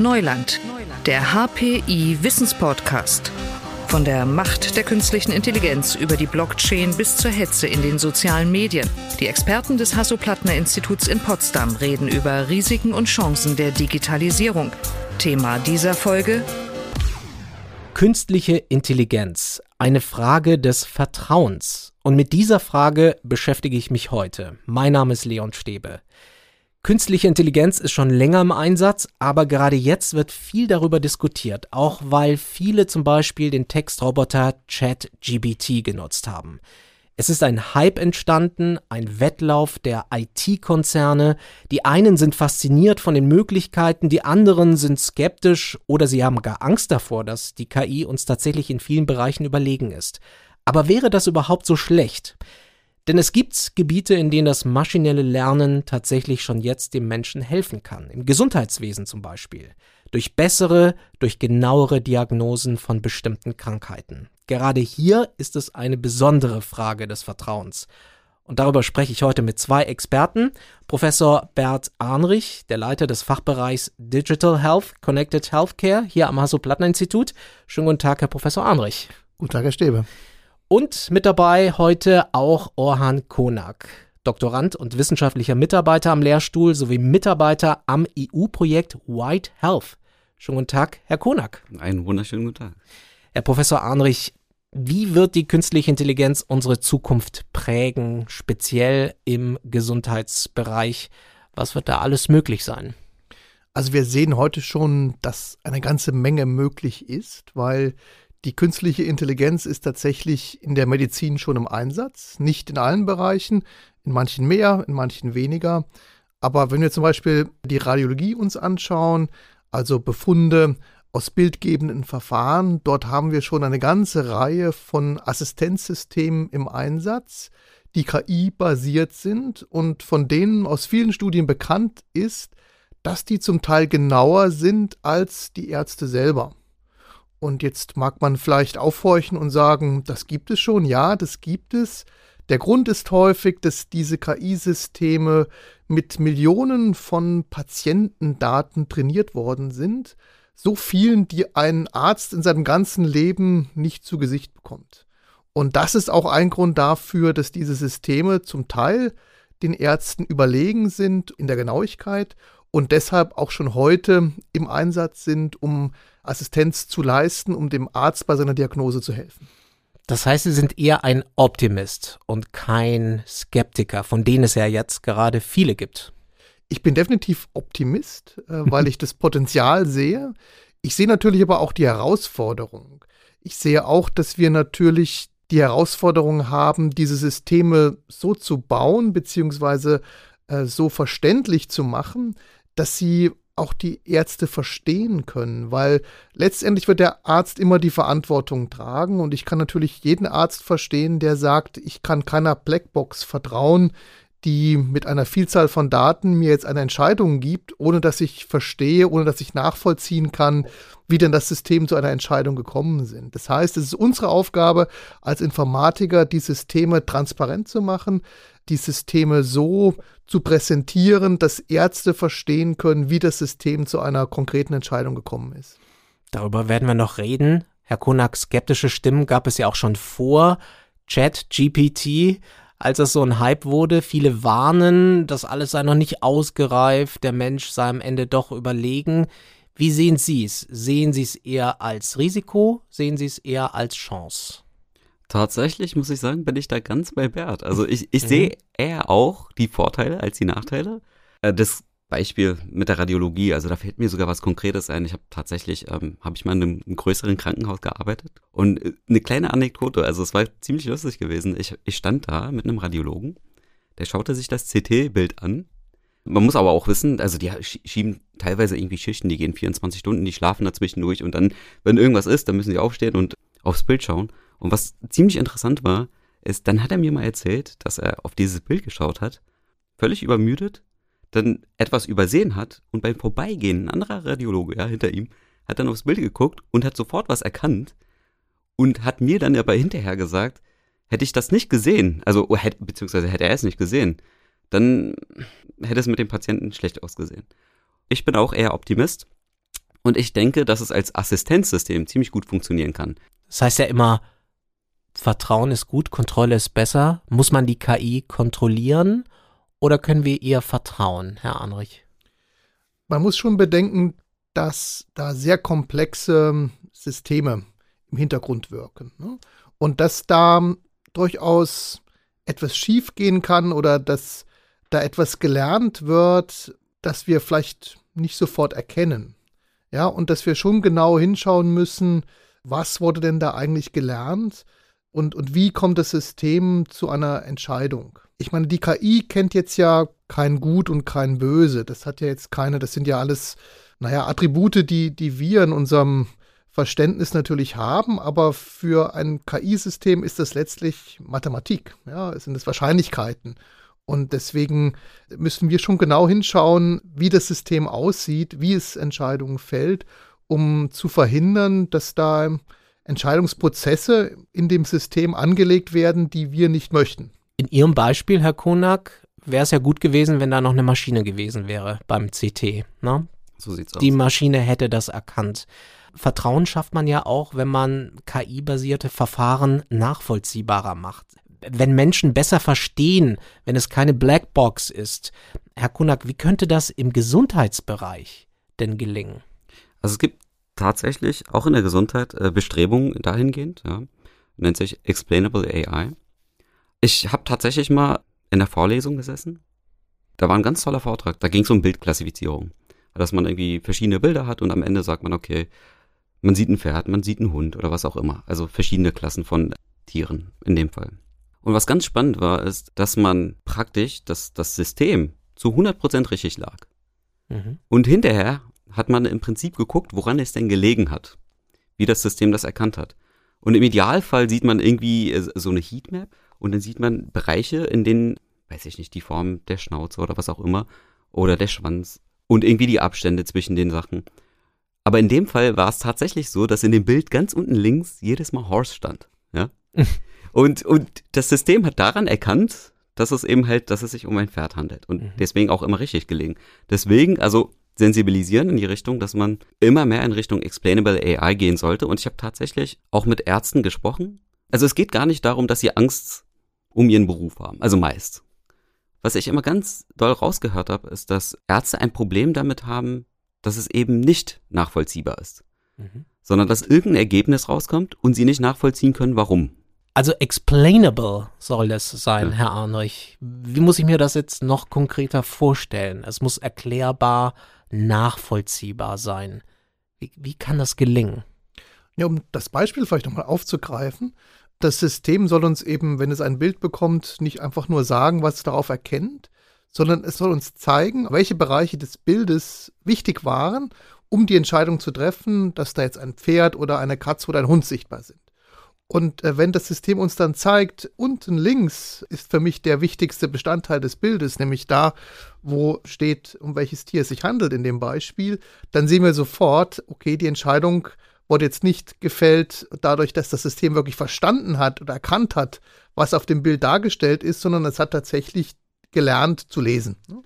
Neuland, der HPI Wissenspodcast. Von der Macht der künstlichen Intelligenz über die Blockchain bis zur Hetze in den sozialen Medien. Die Experten des Hasso-Plattner-Instituts in Potsdam reden über Risiken und Chancen der Digitalisierung. Thema dieser Folge Künstliche Intelligenz, eine Frage des Vertrauens. Und mit dieser Frage beschäftige ich mich heute. Mein Name ist Leon Stäbe. Künstliche Intelligenz ist schon länger im Einsatz, aber gerade jetzt wird viel darüber diskutiert, auch weil viele zum Beispiel den Textroboter ChatGBT genutzt haben. Es ist ein Hype entstanden, ein Wettlauf der IT-Konzerne. Die einen sind fasziniert von den Möglichkeiten, die anderen sind skeptisch oder sie haben gar Angst davor, dass die KI uns tatsächlich in vielen Bereichen überlegen ist. Aber wäre das überhaupt so schlecht? Denn es gibt Gebiete, in denen das maschinelle Lernen tatsächlich schon jetzt dem Menschen helfen kann. Im Gesundheitswesen zum Beispiel. Durch bessere, durch genauere Diagnosen von bestimmten Krankheiten. Gerade hier ist es eine besondere Frage des Vertrauens. Und darüber spreche ich heute mit zwei Experten. Professor Bert Arnrich, der Leiter des Fachbereichs Digital Health Connected Healthcare hier am Hasso-Plattner-Institut. Schönen guten Tag, Herr Professor Arnrich. Guten Tag, Herr Stäbe. Und mit dabei heute auch Orhan Konak, Doktorand und wissenschaftlicher Mitarbeiter am Lehrstuhl sowie Mitarbeiter am EU-Projekt White Health. Schönen guten Tag, Herr Konak. Einen wunderschönen guten Tag. Herr Professor Arnrich, wie wird die künstliche Intelligenz unsere Zukunft prägen, speziell im Gesundheitsbereich? Was wird da alles möglich sein? Also wir sehen heute schon, dass eine ganze Menge möglich ist, weil die künstliche Intelligenz ist tatsächlich in der Medizin schon im Einsatz, nicht in allen Bereichen, in manchen mehr, in manchen weniger. Aber wenn wir zum Beispiel die Radiologie uns anschauen, also Befunde aus bildgebenden Verfahren, dort haben wir schon eine ganze Reihe von Assistenzsystemen im Einsatz, die KI-basiert sind und von denen aus vielen Studien bekannt ist, dass die zum Teil genauer sind als die Ärzte selber. Und jetzt mag man vielleicht aufhorchen und sagen, das gibt es schon, ja, das gibt es. Der Grund ist häufig, dass diese KI-Systeme mit Millionen von Patientendaten trainiert worden sind, so vielen, die ein Arzt in seinem ganzen Leben nicht zu Gesicht bekommt. Und das ist auch ein Grund dafür, dass diese Systeme zum Teil den Ärzten überlegen sind in der Genauigkeit und deshalb auch schon heute im Einsatz sind, um Assistenz zu leisten, um dem Arzt bei seiner Diagnose zu helfen. Das heißt, Sie sind eher ein Optimist und kein Skeptiker, von denen es ja jetzt gerade viele gibt. Ich bin definitiv Optimist, äh, weil ich das Potenzial sehe. Ich sehe natürlich aber auch die Herausforderung. Ich sehe auch, dass wir natürlich die Herausforderung haben, diese Systeme so zu bauen, beziehungsweise äh, so verständlich zu machen, dass sie auch die Ärzte verstehen können, weil letztendlich wird der Arzt immer die Verantwortung tragen und ich kann natürlich jeden Arzt verstehen, der sagt, ich kann keiner Blackbox vertrauen, die mit einer Vielzahl von Daten mir jetzt eine Entscheidung gibt, ohne dass ich verstehe, ohne dass ich nachvollziehen kann, wie denn das System zu einer Entscheidung gekommen sind. Das heißt, es ist unsere Aufgabe als Informatiker, die Systeme transparent zu machen, die Systeme so zu präsentieren, dass Ärzte verstehen können, wie das System zu einer konkreten Entscheidung gekommen ist. Darüber werden wir noch reden. Herr Konak, skeptische Stimmen gab es ja auch schon vor Chat GPT, als es so ein Hype wurde. Viele warnen, das alles sei noch nicht ausgereift, der Mensch sei am Ende doch überlegen. Wie sehen Sie es? Sehen Sie es eher als Risiko? Sehen Sie es eher als Chance? Tatsächlich muss ich sagen, bin ich da ganz bei Bert. Also ich, ich mhm. sehe eher auch die Vorteile als die Nachteile. Äh, das Beispiel mit der Radiologie, also da fällt mir sogar was Konkretes ein. Ich habe tatsächlich, ähm, habe ich mal in einem, einem, größeren Krankenhaus gearbeitet und äh, eine kleine Anekdote, also es war ziemlich lustig gewesen. Ich, ich stand da mit einem Radiologen, der schaute sich das CT-Bild an. Man muss aber auch wissen, also die schieben teilweise irgendwie Schichten, die gehen 24 Stunden, die schlafen dazwischen durch und dann, wenn irgendwas ist, dann müssen sie aufstehen und aufs Bild schauen. Und was ziemlich interessant war, ist, dann hat er mir mal erzählt, dass er auf dieses Bild geschaut hat, völlig übermüdet, dann etwas übersehen hat und beim Vorbeigehen, ein anderer Radiologe, ja, hinter ihm, hat dann aufs Bild geguckt und hat sofort was erkannt und hat mir dann aber hinterher gesagt, hätte ich das nicht gesehen, also, oh, beziehungsweise hätte er es nicht gesehen, dann hätte es mit dem Patienten schlecht ausgesehen. Ich bin auch eher Optimist Und ich denke, dass es als Assistenzsystem ziemlich gut funktionieren kann. Das heißt ja immer, Vertrauen ist gut, Kontrolle ist besser. Muss man die KI kontrollieren oder können wir ihr vertrauen, Herr Anrich? Man muss schon bedenken, dass da sehr komplexe Systeme im Hintergrund wirken. Ne? Und dass da durchaus etwas schiefgehen kann oder dass da etwas gelernt wird, das wir vielleicht nicht sofort erkennen. Ja, und dass wir schon genau hinschauen müssen, was wurde denn da eigentlich gelernt und, und wie kommt das System zu einer Entscheidung. Ich meine, die KI kennt jetzt ja kein Gut und kein Böse. Das hat ja jetzt keine, das sind ja alles, naja, Attribute, die, die wir in unserem Verständnis natürlich haben, aber für ein KI-System ist das letztlich Mathematik. Ja, es sind es Wahrscheinlichkeiten. Und deswegen müssen wir schon genau hinschauen, wie das System aussieht, wie es Entscheidungen fällt, um zu verhindern, dass da Entscheidungsprozesse in dem System angelegt werden, die wir nicht möchten. In Ihrem Beispiel, Herr Konak, wäre es ja gut gewesen, wenn da noch eine Maschine gewesen wäre beim CT. Ne? So sieht's aus. Die Maschine hätte das erkannt. Vertrauen schafft man ja auch, wenn man KI-basierte Verfahren nachvollziehbarer macht. Wenn Menschen besser verstehen, wenn es keine Blackbox ist. Herr Kunak, wie könnte das im Gesundheitsbereich denn gelingen? Also es gibt tatsächlich auch in der Gesundheit äh, Bestrebungen dahingehend, ja. nennt sich Explainable AI. Ich habe tatsächlich mal in der Vorlesung gesessen. Da war ein ganz toller Vortrag. Da ging es um Bildklassifizierung. Dass man irgendwie verschiedene Bilder hat und am Ende sagt man, okay, man sieht ein Pferd, man sieht einen Hund oder was auch immer. Also verschiedene Klassen von Tieren in dem Fall. Und was ganz spannend war, ist, dass man praktisch, dass das System zu 100% richtig lag. Mhm. Und hinterher hat man im Prinzip geguckt, woran es denn gelegen hat. Wie das System das erkannt hat. Und im Idealfall sieht man irgendwie äh, so eine Heatmap und dann sieht man Bereiche, in denen, weiß ich nicht, die Form der Schnauze oder was auch immer oder der Schwanz und irgendwie die Abstände zwischen den Sachen. Aber in dem Fall war es tatsächlich so, dass in dem Bild ganz unten links jedes Mal Horse stand. Ja? und, und das System hat daran erkannt, dass es eben halt, dass es sich um ein Pferd handelt. Und mhm. deswegen auch immer richtig gelegen. Deswegen, also sensibilisieren in die Richtung, dass man immer mehr in Richtung Explainable AI gehen sollte. Und ich habe tatsächlich auch mit Ärzten gesprochen. Also es geht gar nicht darum, dass sie Angst um ihren Beruf haben. Also meist. Was ich immer ganz doll rausgehört habe, ist, dass Ärzte ein Problem damit haben, dass es eben nicht nachvollziehbar ist. Mhm. Sondern dass irgendein Ergebnis rauskommt und sie nicht nachvollziehen können, warum. Also explainable soll es sein, ja. Herr Arnoch. Wie muss ich mir das jetzt noch konkreter vorstellen? Es muss erklärbar, nachvollziehbar sein. Wie, wie kann das gelingen? Ja, um das Beispiel vielleicht nochmal aufzugreifen. Das System soll uns eben, wenn es ein Bild bekommt, nicht einfach nur sagen, was es darauf erkennt, sondern es soll uns zeigen, welche Bereiche des Bildes wichtig waren, um die Entscheidung zu treffen, dass da jetzt ein Pferd oder eine Katze oder ein Hund sichtbar sind. Und äh, wenn das System uns dann zeigt, unten links ist für mich der wichtigste Bestandteil des Bildes, nämlich da, wo steht, um welches Tier es sich handelt in dem Beispiel, dann sehen wir sofort, okay, die Entscheidung wurde jetzt nicht gefällt dadurch, dass das System wirklich verstanden hat oder erkannt hat, was auf dem Bild dargestellt ist, sondern es hat tatsächlich gelernt zu lesen. Ne?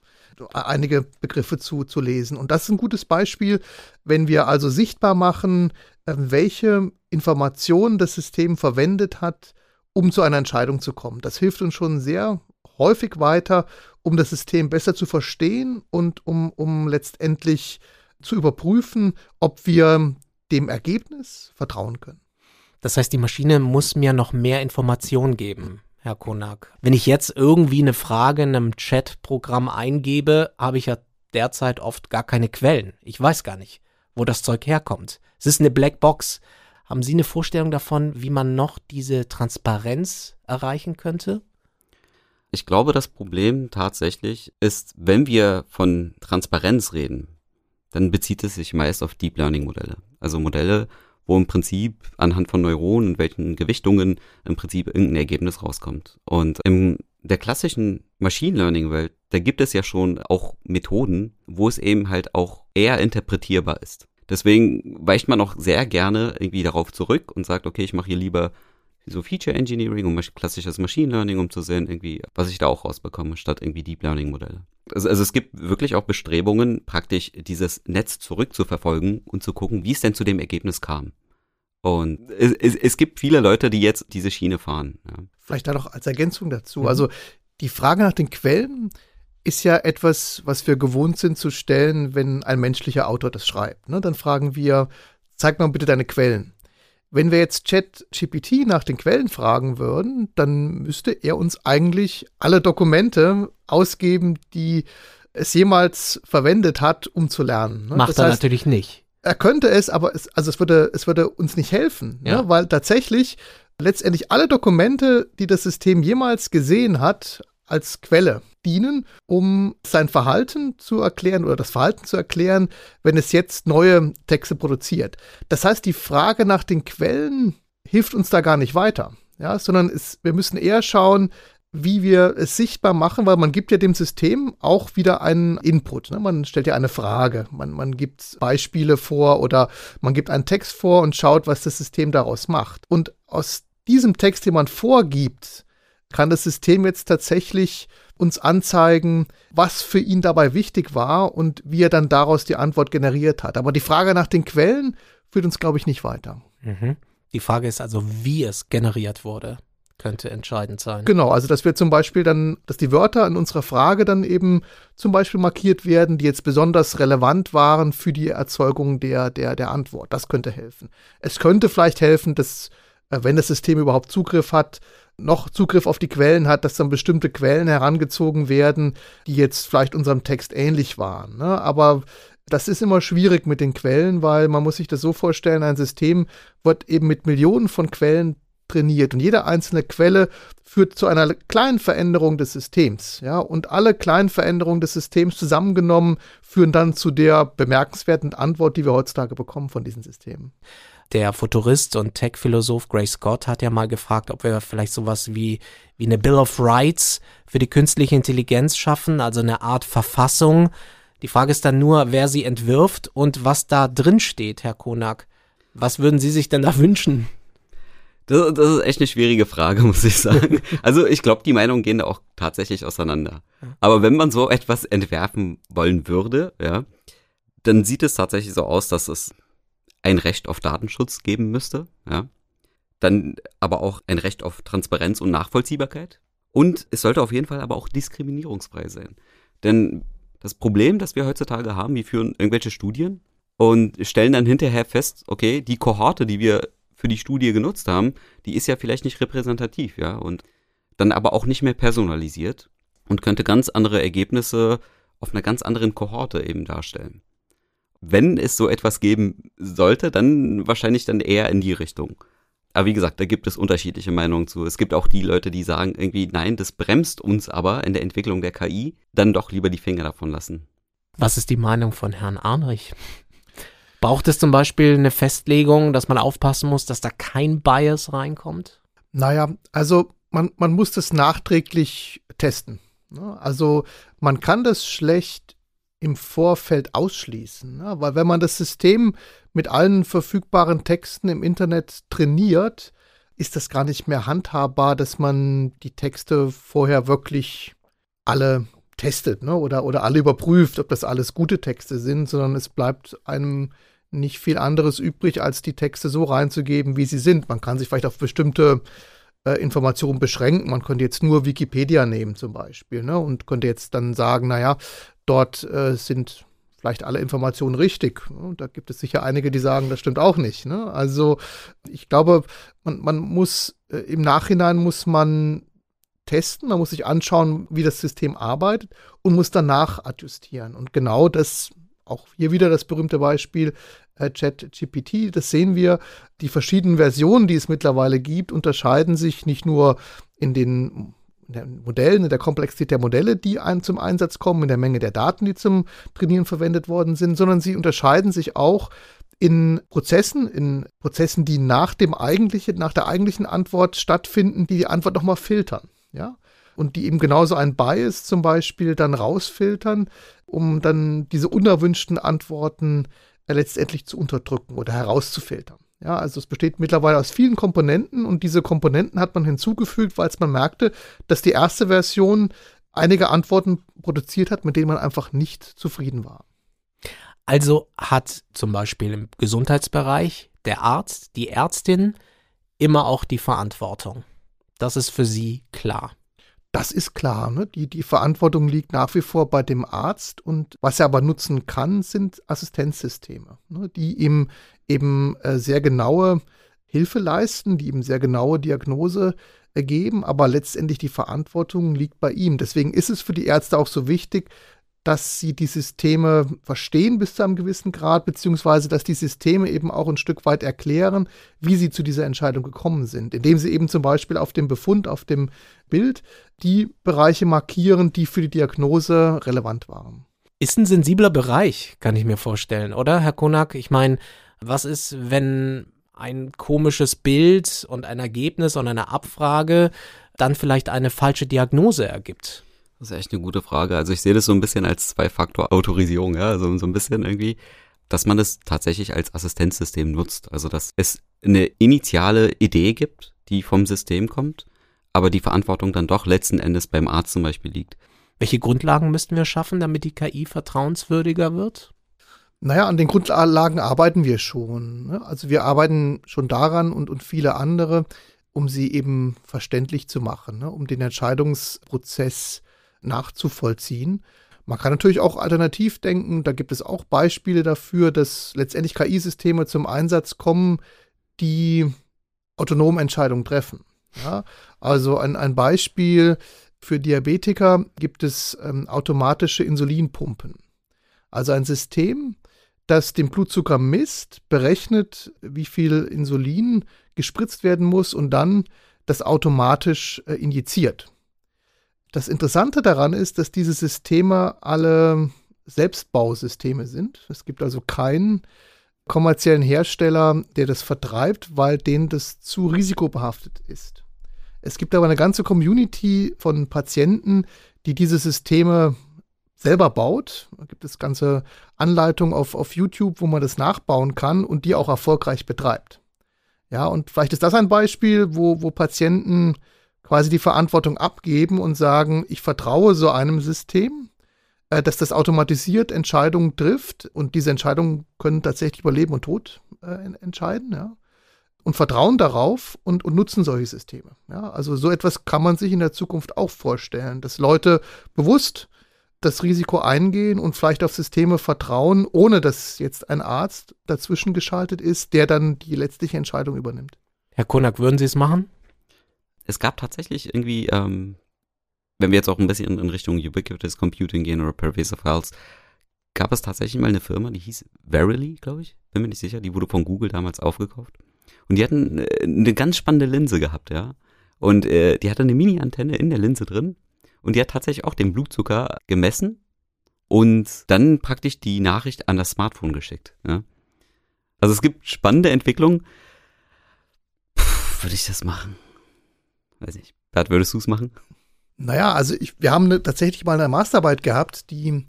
einige Begriffe zu, zu lesen. Und das ist ein gutes Beispiel, wenn wir also sichtbar machen, ähm, welche Informationen das System verwendet hat, um zu einer Entscheidung zu kommen. Das hilft uns schon sehr häufig weiter, um das System besser zu verstehen und um, um letztendlich zu überprüfen, ob wir dem Ergebnis vertrauen können. Das heißt, die Maschine muss mir noch mehr Informationen geben. Herr Konak. Wenn ich jetzt irgendwie eine Frage in einem Chat-Programm eingebe, habe ich ja derzeit oft gar keine Quellen. Ich weiß gar nicht, wo das Zeug herkommt. Es ist eine Blackbox. Haben Sie eine Vorstellung davon, wie man noch diese Transparenz erreichen könnte? Ich glaube, das Problem tatsächlich ist, wenn wir von Transparenz reden, dann bezieht es sich meist auf Deep Learning Modelle. Also Modelle, wo im Prinzip anhand von Neuronen und welchen Gewichtungen im Prinzip irgendein Ergebnis rauskommt. Und in der klassischen Machine Learning Welt, da gibt es ja schon auch Methoden, wo es eben halt auch eher interpretierbar ist. Deswegen weicht man auch sehr gerne irgendwie darauf zurück und sagt, okay, ich mache hier lieber so Feature Engineering und klassisches Machine Learning, um zu sehen, irgendwie, was ich da auch rausbekomme, statt irgendwie Deep Learning Modelle. Also, also es gibt wirklich auch Bestrebungen, praktisch dieses Netz zurückzuverfolgen und zu gucken, wie es denn zu dem Ergebnis kam. Und es, es, es gibt viele Leute, die jetzt diese Schiene fahren. Ja. Vielleicht da noch als Ergänzung dazu. Mhm. Also die Frage nach den Quellen ist ja etwas, was wir gewohnt sind zu stellen, wenn ein menschlicher Autor das schreibt. Ne? Dann fragen wir, zeig mal bitte deine Quellen. Wenn wir jetzt ChatGPT nach den Quellen fragen würden, dann müsste er uns eigentlich alle Dokumente ausgeben, die es jemals verwendet hat, um zu lernen. Ne? Macht das er heißt, natürlich nicht. Er könnte es, aber es, also es würde, es würde uns nicht helfen, ne? ja. ne? weil tatsächlich letztendlich alle Dokumente, die das System jemals gesehen hat, als Quelle dienen, um sein Verhalten zu erklären oder das Verhalten zu erklären, wenn es jetzt neue Texte produziert. Das heißt, die Frage nach den Quellen hilft uns da gar nicht weiter, ja, sondern es, wir müssen eher schauen, wie wir es sichtbar machen, weil man gibt ja dem System auch wieder einen Input. Ne? Man stellt ja eine Frage, man, man gibt Beispiele vor oder man gibt einen Text vor und schaut, was das System daraus macht. Und aus diesem Text, den man vorgibt, kann das System jetzt tatsächlich uns anzeigen, was für ihn dabei wichtig war und wie er dann daraus die Antwort generiert hat. Aber die Frage nach den Quellen führt uns, glaube ich, nicht weiter. Mhm. Die Frage ist also, wie es generiert wurde könnte entscheidend sein. Genau, also dass wir zum Beispiel dann, dass die Wörter in unserer Frage dann eben zum Beispiel markiert werden, die jetzt besonders relevant waren für die Erzeugung der, der, der Antwort. Das könnte helfen. Es könnte vielleicht helfen, dass, äh, wenn das System überhaupt Zugriff hat, noch Zugriff auf die Quellen hat, dass dann bestimmte Quellen herangezogen werden, die jetzt vielleicht unserem Text ähnlich waren. Ne? Aber das ist immer schwierig mit den Quellen, weil man muss sich das so vorstellen, ein System wird eben mit Millionen von Quellen trainiert und jede einzelne Quelle führt zu einer kleinen Veränderung des Systems, ja, und alle kleinen Veränderungen des Systems zusammengenommen führen dann zu der bemerkenswerten Antwort, die wir heutzutage bekommen von diesen Systemen. Der Futurist und Tech-Philosoph Gray Scott hat ja mal gefragt, ob wir vielleicht sowas wie, wie eine Bill of Rights für die künstliche Intelligenz schaffen, also eine Art Verfassung. Die Frage ist dann nur, wer sie entwirft und was da drin steht, Herr Konak. Was würden Sie sich denn da wünschen? Das, das, ist echt eine schwierige Frage, muss ich sagen. Also ich glaube, die Meinungen gehen da auch tatsächlich auseinander. Aber wenn man so etwas entwerfen wollen würde, ja, dann sieht es tatsächlich so aus, dass es ein Recht auf Datenschutz geben müsste, ja. Dann aber auch ein Recht auf Transparenz und Nachvollziehbarkeit. Und es sollte auf jeden Fall aber auch diskriminierungsfrei sein. Denn das Problem, das wir heutzutage haben, wir führen irgendwelche Studien und stellen dann hinterher fest, okay, die Kohorte, die wir für die Studie genutzt haben, die ist ja vielleicht nicht repräsentativ, ja, und dann aber auch nicht mehr personalisiert und könnte ganz andere Ergebnisse auf einer ganz anderen Kohorte eben darstellen wenn es so etwas geben sollte, dann wahrscheinlich dann eher in die Richtung. Aber wie gesagt, da gibt es unterschiedliche Meinungen zu. Es gibt auch die Leute, die sagen irgendwie, nein, das bremst uns aber in der Entwicklung der KI, dann doch lieber die Finger davon lassen. Was ist die Meinung von Herrn Arnrich? Braucht es zum Beispiel eine Festlegung, dass man aufpassen muss, dass da kein Bias reinkommt? Naja, also man, man muss das nachträglich testen. Ne? Also man kann das schlecht im Vorfeld ausschließen. Ne? Weil wenn man das System mit allen verfügbaren Texten im Internet trainiert, ist das gar nicht mehr handhabbar, dass man die Texte vorher wirklich alle testet ne? oder, oder alle überprüft, ob das alles gute Texte sind, sondern es bleibt einem nicht viel anderes übrig, als die Texte so reinzugeben, wie sie sind. Man kann sich vielleicht auf bestimmte äh, Informationen beschränken. Man könnte jetzt nur Wikipedia nehmen zum Beispiel ne? und könnte jetzt dann sagen, naja, Dort äh, sind vielleicht alle Informationen richtig. Und da gibt es sicher einige, die sagen, das stimmt auch nicht. Ne? Also ich glaube, man, man muss äh, im Nachhinein muss man testen, man muss sich anschauen, wie das System arbeitet und muss danach adjustieren. Und genau das, auch hier wieder das berühmte Beispiel äh, ChatGPT, das sehen wir, die verschiedenen Versionen, die es mittlerweile gibt, unterscheiden sich nicht nur in den in Modellen, in der Komplexität der Modelle, die ein, zum Einsatz kommen, in der Menge der Daten, die zum Trainieren verwendet worden sind, sondern sie unterscheiden sich auch in Prozessen, in Prozessen, die nach dem eigentlichen, nach der eigentlichen Antwort stattfinden, die die Antwort nochmal filtern, ja. Und die eben genauso ein Bias zum Beispiel dann rausfiltern, um dann diese unerwünschten Antworten letztendlich zu unterdrücken oder herauszufiltern. Ja, also es besteht mittlerweile aus vielen Komponenten und diese Komponenten hat man hinzugefügt, weil man merkte, dass die erste Version einige Antworten produziert hat, mit denen man einfach nicht zufrieden war. Also hat zum Beispiel im Gesundheitsbereich der Arzt, die Ärztin immer auch die Verantwortung. Das ist für Sie klar. Das ist klar. Ne? Die, die Verantwortung liegt nach wie vor bei dem Arzt. Und was er aber nutzen kann, sind Assistenzsysteme, ne? die ihm eben äh, sehr genaue Hilfe leisten, die ihm sehr genaue Diagnose ergeben. Aber letztendlich die Verantwortung liegt bei ihm. Deswegen ist es für die Ärzte auch so wichtig, dass sie die Systeme verstehen bis zu einem gewissen Grad, beziehungsweise dass die Systeme eben auch ein Stück weit erklären, wie sie zu dieser Entscheidung gekommen sind, indem sie eben zum Beispiel auf dem Befund, auf dem Bild die Bereiche markieren, die für die Diagnose relevant waren. Ist ein sensibler Bereich, kann ich mir vorstellen, oder, Herr Konak? Ich meine, was ist, wenn ein komisches Bild und ein Ergebnis und eine Abfrage dann vielleicht eine falsche Diagnose ergibt? Das ist echt eine gute Frage. Also ich sehe das so ein bisschen als Zwei-Faktor-Autorisierung, ja, also so ein bisschen irgendwie, dass man das tatsächlich als Assistenzsystem nutzt. Also dass es eine initiale Idee gibt, die vom System kommt, aber die Verantwortung dann doch letzten Endes beim Arzt zum Beispiel liegt. Welche Grundlagen müssten wir schaffen, damit die KI vertrauenswürdiger wird? Naja, an den Grundlagen arbeiten wir schon. Ne? Also wir arbeiten schon daran und, und viele andere, um sie eben verständlich zu machen, ne? um den Entscheidungsprozess nachzuvollziehen. Man kann natürlich auch alternativ denken, da gibt es auch Beispiele dafür, dass letztendlich KI-Systeme zum Einsatz kommen, die autonome Entscheidungen treffen. Ja, also ein, ein Beispiel für Diabetiker gibt es ähm, automatische Insulinpumpen. Also ein System, das den Blutzucker misst, berechnet, wie viel Insulin gespritzt werden muss und dann das automatisch äh, injiziert. Das Interessante daran ist, dass diese Systeme alle Selbstbausysteme sind. Es gibt also keinen kommerziellen Hersteller, der das vertreibt, weil denen das zu risikobehaftet ist. Es gibt aber eine ganze Community von Patienten, die diese Systeme selber baut. Da gibt es ganze Anleitungen auf, auf YouTube, wo man das nachbauen kann und die auch erfolgreich betreibt. Ja, und vielleicht ist das ein Beispiel, wo, wo Patienten quasi die Verantwortung abgeben und sagen, ich vertraue so einem System, äh, dass das automatisiert Entscheidungen trifft und diese Entscheidungen können tatsächlich über Leben und Tod äh, entscheiden, ja. Und vertrauen darauf und, und nutzen solche Systeme. Ja, also so etwas kann man sich in der Zukunft auch vorstellen, dass Leute bewusst das Risiko eingehen und vielleicht auf Systeme vertrauen, ohne dass jetzt ein Arzt dazwischen geschaltet ist, der dann die letztliche Entscheidung übernimmt. Herr Konak, würden Sie es machen? Es gab tatsächlich irgendwie, ähm, wenn wir jetzt auch ein bisschen in Richtung Ubiquitous Computing gehen oder Pervasive Files, gab es tatsächlich mal eine Firma, die hieß Verily, glaube ich, bin mir nicht sicher, die wurde von Google damals aufgekauft. Und die hatten äh, eine ganz spannende Linse gehabt, ja. Und äh, die hatte eine Mini-Antenne in der Linse drin und die hat tatsächlich auch den Blutzucker gemessen und dann praktisch die Nachricht an das Smartphone geschickt. Ja? Also es gibt spannende Entwicklungen. Würde ich das machen? Weiß nicht. Bert, würdest du es machen? Naja, also ich, wir haben ne, tatsächlich mal eine Masterarbeit gehabt, die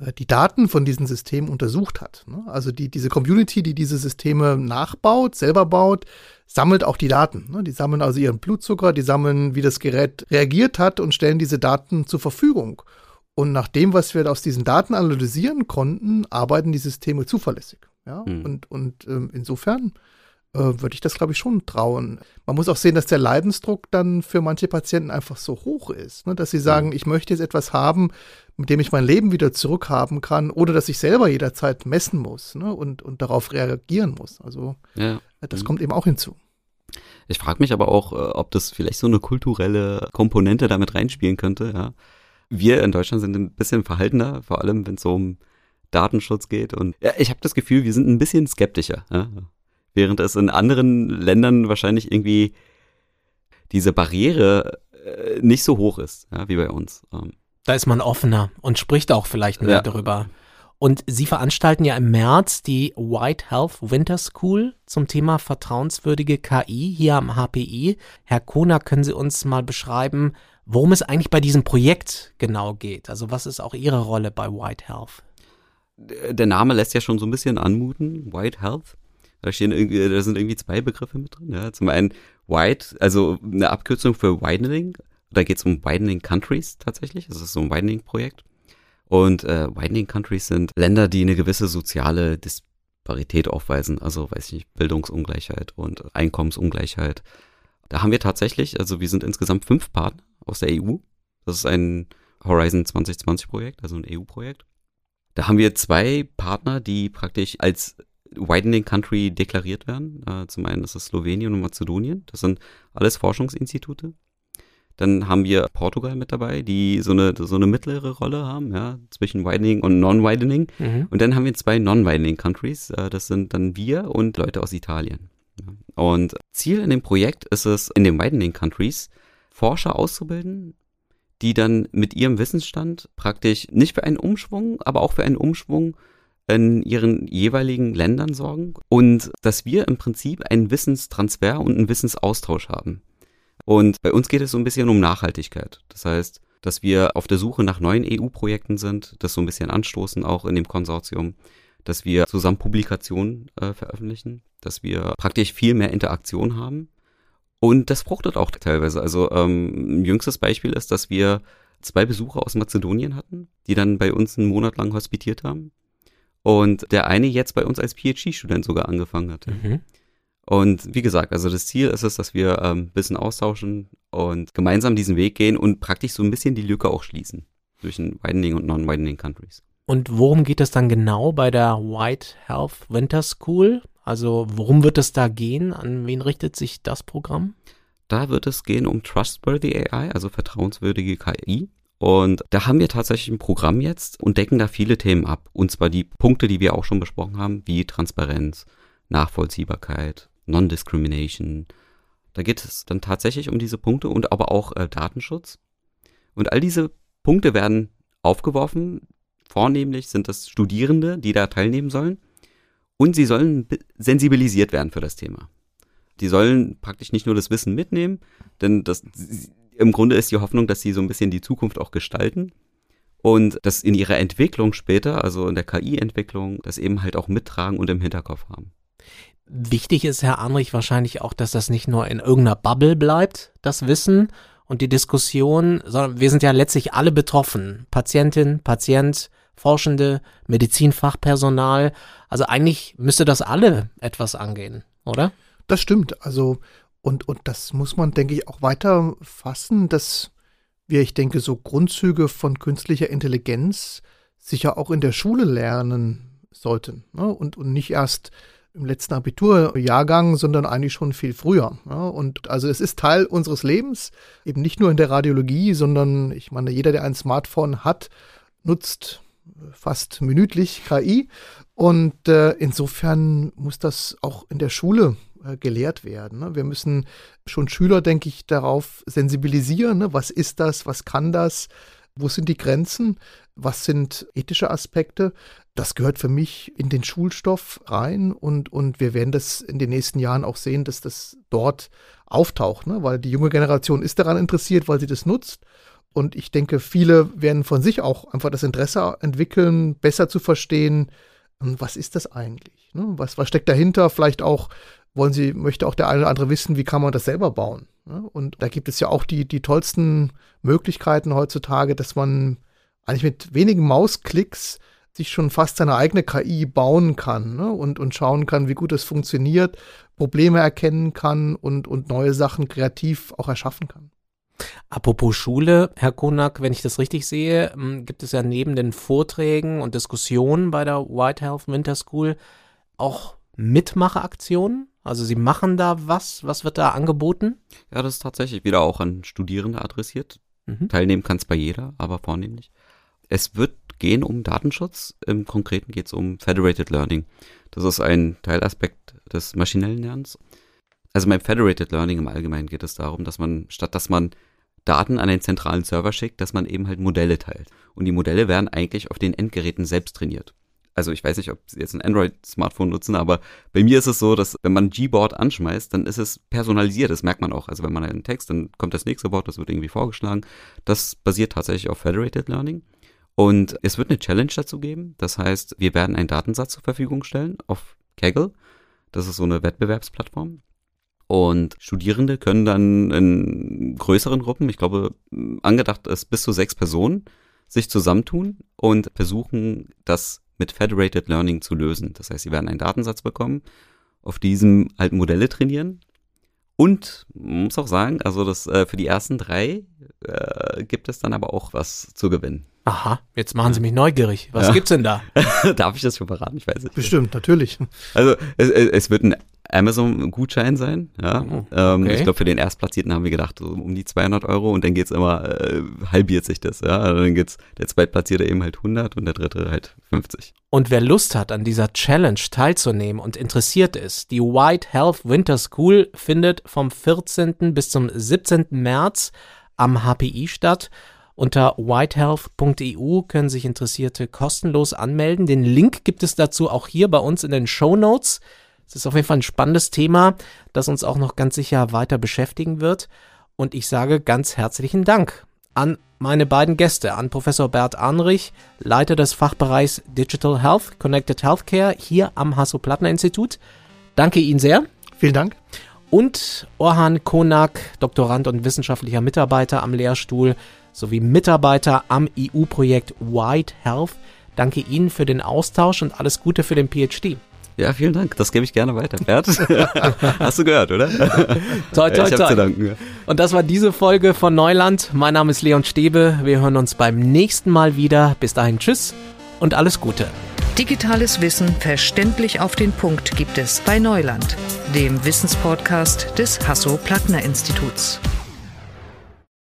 äh, die Daten von diesen Systemen untersucht hat. Ne? Also die, diese Community, die diese Systeme nachbaut, selber baut, sammelt auch die Daten. Ne? Die sammeln also ihren Blutzucker, die sammeln, wie das Gerät reagiert hat und stellen diese Daten zur Verfügung. Und nach dem, was wir aus diesen Daten analysieren konnten, arbeiten die Systeme zuverlässig. Ja? Mhm. Und, und ähm, insofern würde ich das, glaube ich, schon trauen. Man muss auch sehen, dass der Leidensdruck dann für manche Patienten einfach so hoch ist, ne? dass sie sagen, mhm. ich möchte jetzt etwas haben, mit dem ich mein Leben wieder zurückhaben kann, oder dass ich selber jederzeit messen muss ne? und, und darauf reagieren muss. Also ja. das mhm. kommt eben auch hinzu. Ich frage mich aber auch, äh, ob das vielleicht so eine kulturelle Komponente damit reinspielen könnte. Ja. Wir in Deutschland sind ein bisschen verhaltener, vor allem wenn es so um Datenschutz geht. Und ja, ich habe das Gefühl, wir sind ein bisschen skeptischer. Ja während es in anderen Ländern wahrscheinlich irgendwie diese Barriere äh, nicht so hoch ist, ja, wie bei uns. Ähm. Da ist man offener und spricht auch vielleicht mehr ja. darüber. Und Sie veranstalten ja im März die White Health Winter School zum Thema vertrauenswürdige KI hier am HPI. Herr Kona, können Sie uns mal beschreiben, worum es eigentlich bei diesem Projekt genau geht? Also was ist auch Ihre Rolle bei White Health? Der Name lässt ja schon so ein bisschen anmuten, White Health. Da stehen irgendwie, da sind irgendwie zwei Begriffe mit drin. Ja. Zum einen Wide, also eine Abkürzung für Widening. Da geht es um Widening Countries tatsächlich. Das ist so ein Widening-Projekt. Und äh, Widening Countries sind Länder, die eine gewisse soziale Disparität aufweisen. Also, weiß ich nicht, Bildungsungleichheit und Einkommensungleichheit. Da haben wir tatsächlich, also wir sind insgesamt fünf Partner aus der EU. Das ist ein Horizon 2020 Projekt, also ein EU-Projekt. Da haben wir zwei Partner, die praktisch als Widening Country deklariert werden. Äh, zum einen ist es Slowenien und Mazedonien. Das sind alles Forschungsinstitute. Dann haben wir Portugal mit dabei, die so eine, so eine mittlere Rolle haben, ja, zwischen Widening und Non-Widening. Mhm. Und dann haben wir zwei Non-Widening Countries. Äh, das sind dann wir und Leute aus Italien. Und Ziel in dem Projekt ist es, in den Widening Countries Forscher auszubilden, die dann mit ihrem Wissensstand praktisch nicht für einen Umschwung, aber auch für einen Umschwung in ihren jeweiligen Ländern sorgen und dass wir im Prinzip einen Wissenstransfer und einen Wissensaustausch haben. Und bei uns geht es so ein bisschen um Nachhaltigkeit. Das heißt, dass wir auf der Suche nach neuen EU-Projekten sind, das so ein bisschen anstoßen auch in dem Konsortium, dass wir zusammen Publikationen äh, veröffentlichen, dass wir praktisch viel mehr Interaktion haben. Und das fruchtet auch teilweise. Also ähm, ein jüngstes Beispiel ist, dass wir zwei Besucher aus Mazedonien hatten, die dann bei uns einen Monat lang hospitiert haben und der eine jetzt bei uns als PhD-Student sogar angefangen hat. Mhm. Und wie gesagt, also das Ziel ist es, dass wir ähm, bisschen austauschen und gemeinsam diesen Weg gehen und praktisch so ein bisschen die Lücke auch schließen zwischen Widening und Non-Widening Countries. Und worum geht es dann genau bei der White Health Winter School? Also worum wird es da gehen? An wen richtet sich das Programm? Da wird es gehen um Trustworthy AI, also vertrauenswürdige KI. Und da haben wir tatsächlich ein Programm jetzt und decken da viele Themen ab. Und zwar die Punkte, die wir auch schon besprochen haben, wie Transparenz, Nachvollziehbarkeit, Non-Discrimination. Da geht es dann tatsächlich um diese Punkte und aber auch äh, Datenschutz. Und all diese Punkte werden aufgeworfen. Vornehmlich sind das Studierende, die da teilnehmen sollen. Und sie sollen sensibilisiert werden für das Thema. Die sollen praktisch nicht nur das Wissen mitnehmen, denn das, im Grunde ist die Hoffnung, dass sie so ein bisschen die Zukunft auch gestalten und das in ihrer Entwicklung später, also in der KI-Entwicklung, das eben halt auch mittragen und im Hinterkopf haben. Wichtig ist, Herr Anrich, wahrscheinlich auch, dass das nicht nur in irgendeiner Bubble bleibt, das Wissen und die Diskussion, sondern wir sind ja letztlich alle betroffen. Patientin, Patient, Forschende, Medizinfachpersonal. Also eigentlich müsste das alle etwas angehen, oder? Das stimmt. Also und, und das muss man, denke ich, auch weiter fassen, dass wir, ich denke, so Grundzüge von künstlicher Intelligenz sicher auch in der Schule lernen sollten. Ne? Und, und nicht erst im letzten Abiturjahrgang, sondern eigentlich schon viel früher. Ja? Und also es ist Teil unseres Lebens, eben nicht nur in der Radiologie, sondern ich meine, jeder, der ein Smartphone hat, nutzt fast minütlich KI. Und äh, insofern muss das auch in der Schule gelehrt werden. Ne? Wir müssen schon Schüler, denke ich, darauf sensibilisieren. Ne? Was ist das? Was kann das? Wo sind die Grenzen? Was sind ethische Aspekte? Das gehört für mich in den Schulstoff rein und, und wir werden das in den nächsten Jahren auch sehen, dass das dort auftaucht, ne? weil die junge Generation ist daran interessiert, weil sie das nutzt. Und ich denke, viele werden von sich auch einfach das Interesse entwickeln, besser zu verstehen, hm, was ist das eigentlich? Ne? Was, was steckt dahinter? Vielleicht auch wollen sie, möchte auch der eine oder andere wissen, wie kann man das selber bauen. Und da gibt es ja auch die, die tollsten Möglichkeiten heutzutage, dass man eigentlich mit wenigen Mausklicks sich schon fast seine eigene KI bauen kann ne? und, und schauen kann, wie gut es funktioniert, Probleme erkennen kann und, und neue Sachen kreativ auch erschaffen kann. Apropos Schule, Herr Konak, wenn ich das richtig sehe, hm, gibt es ja neben den Vorträgen und Diskussionen bei der White Health Winter School auch Mitmacheaktionen? Also Sie machen da was? Was wird da angeboten? Ja, das ist tatsächlich wieder auch an Studierende adressiert. Mhm. Teilnehmen kann es bei jeder, aber vornehmlich. Es wird gehen um Datenschutz. Im Konkreten geht es um Federated Learning. Das ist ein Teilaspekt des maschinellen Lernens. Also beim Federated Learning im Allgemeinen geht es darum, dass man, statt dass man Daten an einen zentralen Server schickt, dass man eben halt Modelle teilt. Und die Modelle werden eigentlich auf den Endgeräten selbst trainiert also ich weiß nicht, ob Sie jetzt ein Android-Smartphone nutzen, aber bei mir ist es so, dass wenn man Gboard anschmeißt, dann ist es personalisiert, das merkt man auch. Also wenn man einen Text, dann kommt das nächste Wort, das wird irgendwie vorgeschlagen. Das basiert tatsächlich auf Federated Learning. Und es wird eine Challenge dazu geben. Das heißt, wir werden einen Datensatz zur Verfügung stellen auf Kaggle. Das ist so eine Wettbewerbsplattform. Und Studierende können dann in größeren Gruppen, ich glaube, angedacht ist bis zu sechs Personen, sich zusammentun und versuchen, das mit Federated Learning zu lösen. Das heißt, sie werden einen Datensatz bekommen, auf diesem halt Modelle trainieren. Und man muss auch sagen, also das äh, für die ersten drei äh, gibt es dann aber auch was zu gewinnen. Aha, jetzt machen Sie mich neugierig. Was ja. gibt's denn da? Darf ich das schon verraten? Ich weiß nicht. Bestimmt, natürlich. Also es, es wird ein Amazon-Gutschein sein. Ja. Oh, ähm, okay. ich glaube, für den Erstplatzierten haben wir gedacht, so um die 200 Euro und dann geht's immer, äh, halbiert sich das. Ja. Also dann geht's der Zweitplatzierte eben halt 100 und der Dritte halt 50. Und wer Lust hat, an dieser Challenge teilzunehmen und interessiert ist, die White Health Winter School findet vom 14. bis zum 17. März am HPI statt. Unter whitehealth.eu können sich Interessierte kostenlos anmelden. Den Link gibt es dazu auch hier bei uns in den Show Notes. Es ist auf jeden Fall ein spannendes Thema, das uns auch noch ganz sicher weiter beschäftigen wird. Und ich sage ganz herzlichen Dank an meine beiden Gäste, an Professor Bert Anrich, Leiter des Fachbereichs Digital Health, Connected Healthcare hier am Hasso-Plattner-Institut. Danke Ihnen sehr. Vielen Dank. Und Orhan Konak, Doktorand und wissenschaftlicher Mitarbeiter am Lehrstuhl sowie Mitarbeiter am EU-Projekt White Health. Danke Ihnen für den Austausch und alles Gute für den PhD. Ja, vielen Dank. Das gebe ich gerne weiter. Bert, hast du gehört, oder? toi, toi, ich toi. Zu danken. Ja. Und das war diese Folge von Neuland. Mein Name ist Leon Stäbe. Wir hören uns beim nächsten Mal wieder. Bis dahin, tschüss und alles Gute. Digitales Wissen verständlich auf den Punkt gibt es bei Neuland, dem Wissenspodcast des Hasso-Plattner-Instituts.